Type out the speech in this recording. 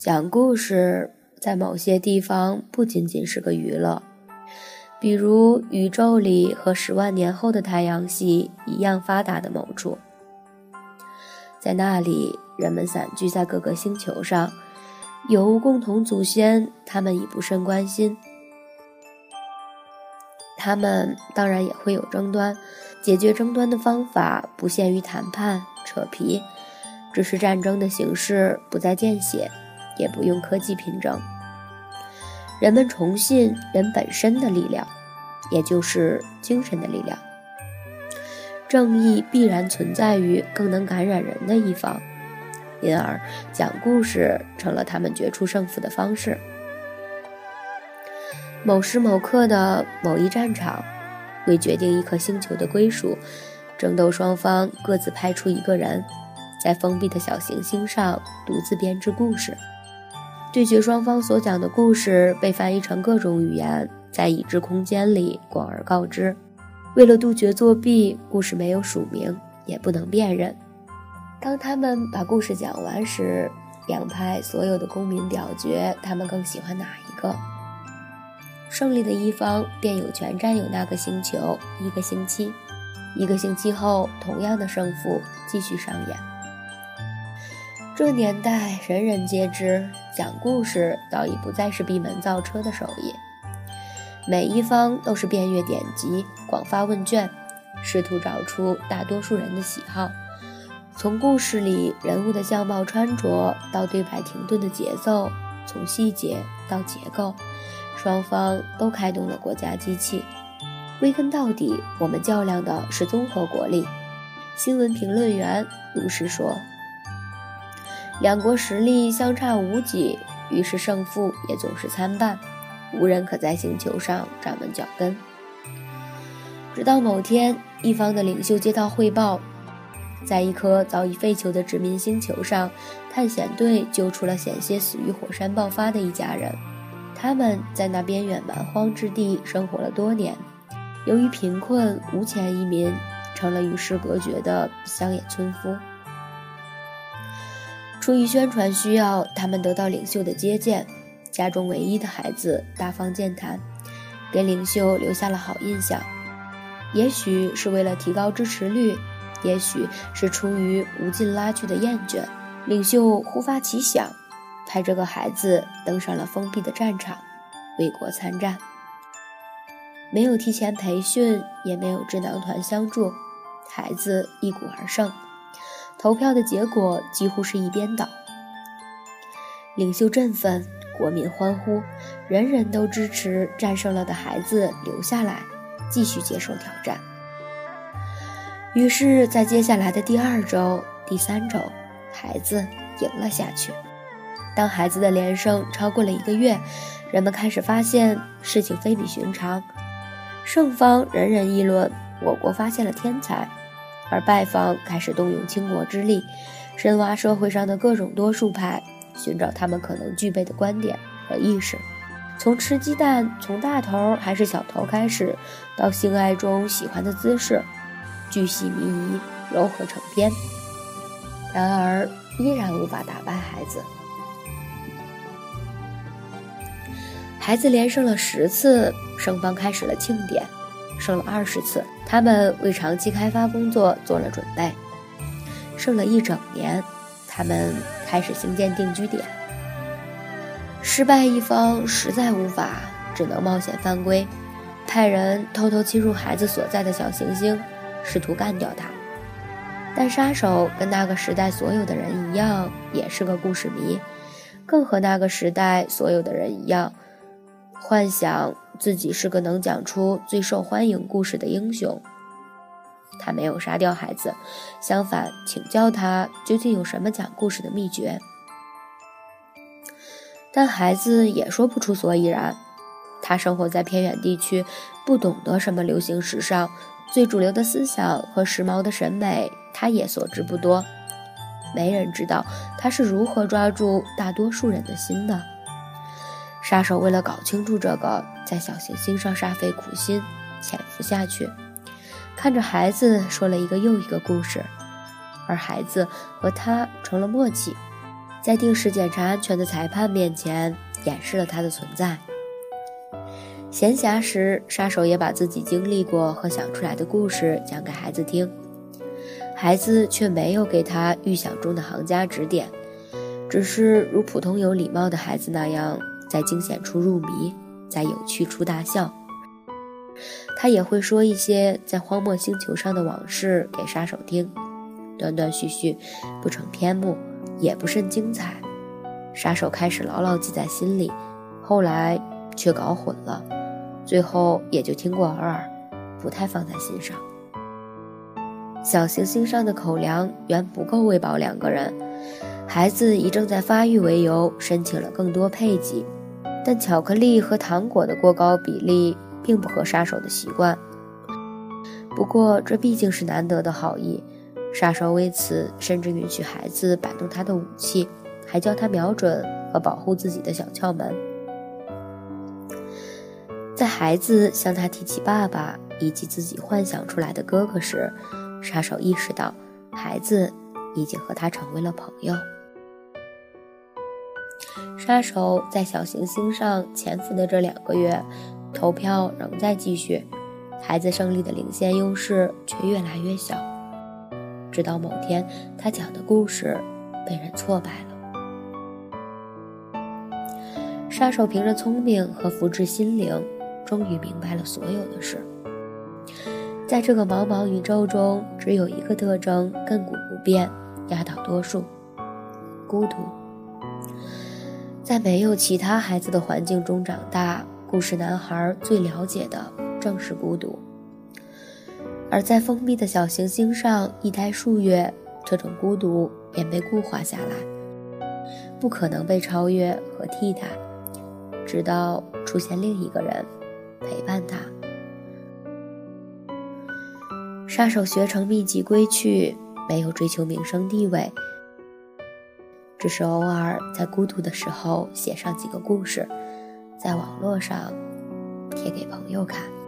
讲故事在某些地方不仅仅是个娱乐，比如宇宙里和十万年后的太阳系一样发达的某处，在那里，人们散居在各个星球上，有无共同祖先，他们已不甚关心。他们当然也会有争端，解决争端的方法不限于谈判、扯皮，只是战争的形式不再见血。也不用科技凭证，人们崇信人本身的力量，也就是精神的力量。正义必然存在于更能感染人的一方，因而讲故事成了他们决出胜负的方式。某时某刻的某一战场，为决定一颗星球的归属，争斗双方各自派出一个人，在封闭的小行星上独自编织故事。对决双方所讲的故事被翻译成各种语言，在已知空间里广而告之。为了杜绝作弊，故事没有署名，也不能辨认。当他们把故事讲完时，两派所有的公民表决他们更喜欢哪一个。胜利的一方便有权占有那个星球一个星期，一个星期后，同样的胜负继续上演。这年代人人皆知，讲故事早已不再是闭门造车的手艺。每一方都是遍阅典籍，广发问卷，试图找出大多数人的喜好。从故事里人物的相貌、穿着，到对白停顿的节奏，从细节到结构，双方都开动了国家机器。归根到底，我们较量的是综合国力。新闻评论员如实说。两国实力相差无几，于是胜负也总是参半，无人可在星球上站稳脚跟。直到某天，一方的领袖接到汇报，在一颗早已废弃的殖民星球上，探险队救出了险些死于火山爆发的一家人。他们在那边远蛮荒之地生活了多年，由于贫困，无钱移民，成了与世隔绝的乡野村夫。出于宣传需要，他们得到领袖的接见。家中唯一的孩子大方健谈，给领袖留下了好印象。也许是为了提高支持率，也许是出于无尽拉锯的厌倦，领袖忽发奇想，派这个孩子登上了封闭的战场，为国参战。没有提前培训，也没有智囊团相助，孩子一鼓而胜。投票的结果几乎是一边倒，领袖振奋，国民欢呼，人人都支持战胜了的孩子留下来，继续接受挑战。于是，在接下来的第二周、第三周，孩子赢了下去。当孩子的连胜超过了一个月，人们开始发现事情非比寻常，胜方人人议论我国发现了天才。而败方开始动用倾国之力，深挖社会上的各种多数派，寻找他们可能具备的观点和意识。从吃鸡蛋从大头还是小头开始，到性爱中喜欢的姿势，巨细靡遗，糅合成篇。然而，依然无法打败孩子。孩子连胜了十次，胜方开始了庆典；生了二十次，他们为长期开发工作做了准备；生了一整年，他们开始兴建定居点。失败一方实在无法，只能冒险犯规，派人偷偷侵入孩子所在的小行星，试图干掉他。但杀手跟那个时代所有的人一样，也是个故事迷，更和那个时代所有的人一样。幻想自己是个能讲出最受欢迎故事的英雄。他没有杀掉孩子，相反，请教他究竟有什么讲故事的秘诀。但孩子也说不出所以然。他生活在偏远地区，不懂得什么流行时尚、最主流的思想和时髦的审美，他也所知不多。没人知道他是如何抓住大多数人的心的。杀手为了搞清楚这个，在小行星上煞费苦心，潜伏下去，看着孩子说了一个又一个故事，而孩子和他成了默契，在定时检查安全的裁判面前掩饰了他的存在。闲暇时，杀手也把自己经历过和想出来的故事讲给孩子听，孩子却没有给他预想中的行家指点，只是如普通有礼貌的孩子那样。在惊险处入迷，在有趣处大笑。他也会说一些在荒漠星球上的往事给杀手听，断断续续，不成篇目，也不甚精彩。杀手开始牢牢记在心里，后来却搞混了，最后也就听过耳耳，不太放在心上。小行星上的口粮远不够喂饱两个人，孩子以正在发育为由申请了更多配给。但巧克力和糖果的过高比例并不合杀手的习惯。不过这毕竟是难得的好意，杀手为此甚至允许孩子摆动他的武器，还教他瞄准和保护自己的小窍门。在孩子向他提起爸爸以及自己幻想出来的哥哥时，杀手意识到孩子已经和他成为了朋友。杀手在小行星上潜伏的这两个月，投票仍在继续，孩子胜利的领先优势却越来越小。直到某天，他讲的故事被人挫败了。杀手凭着聪明和福至心灵，终于明白了所有的事。在这个茫茫宇宙中，只有一个特征亘古不变，压倒多数：孤独。在没有其他孩子的环境中长大，故事男孩最了解的正是孤独。而在封闭的小行星上一待数月，这种孤独便被固化下来，不可能被超越和替代，直到出现另一个人陪伴他。杀手学成秘籍归去，没有追求名声地位。只是偶尔在孤独的时候写上几个故事，在网络上贴给朋友看。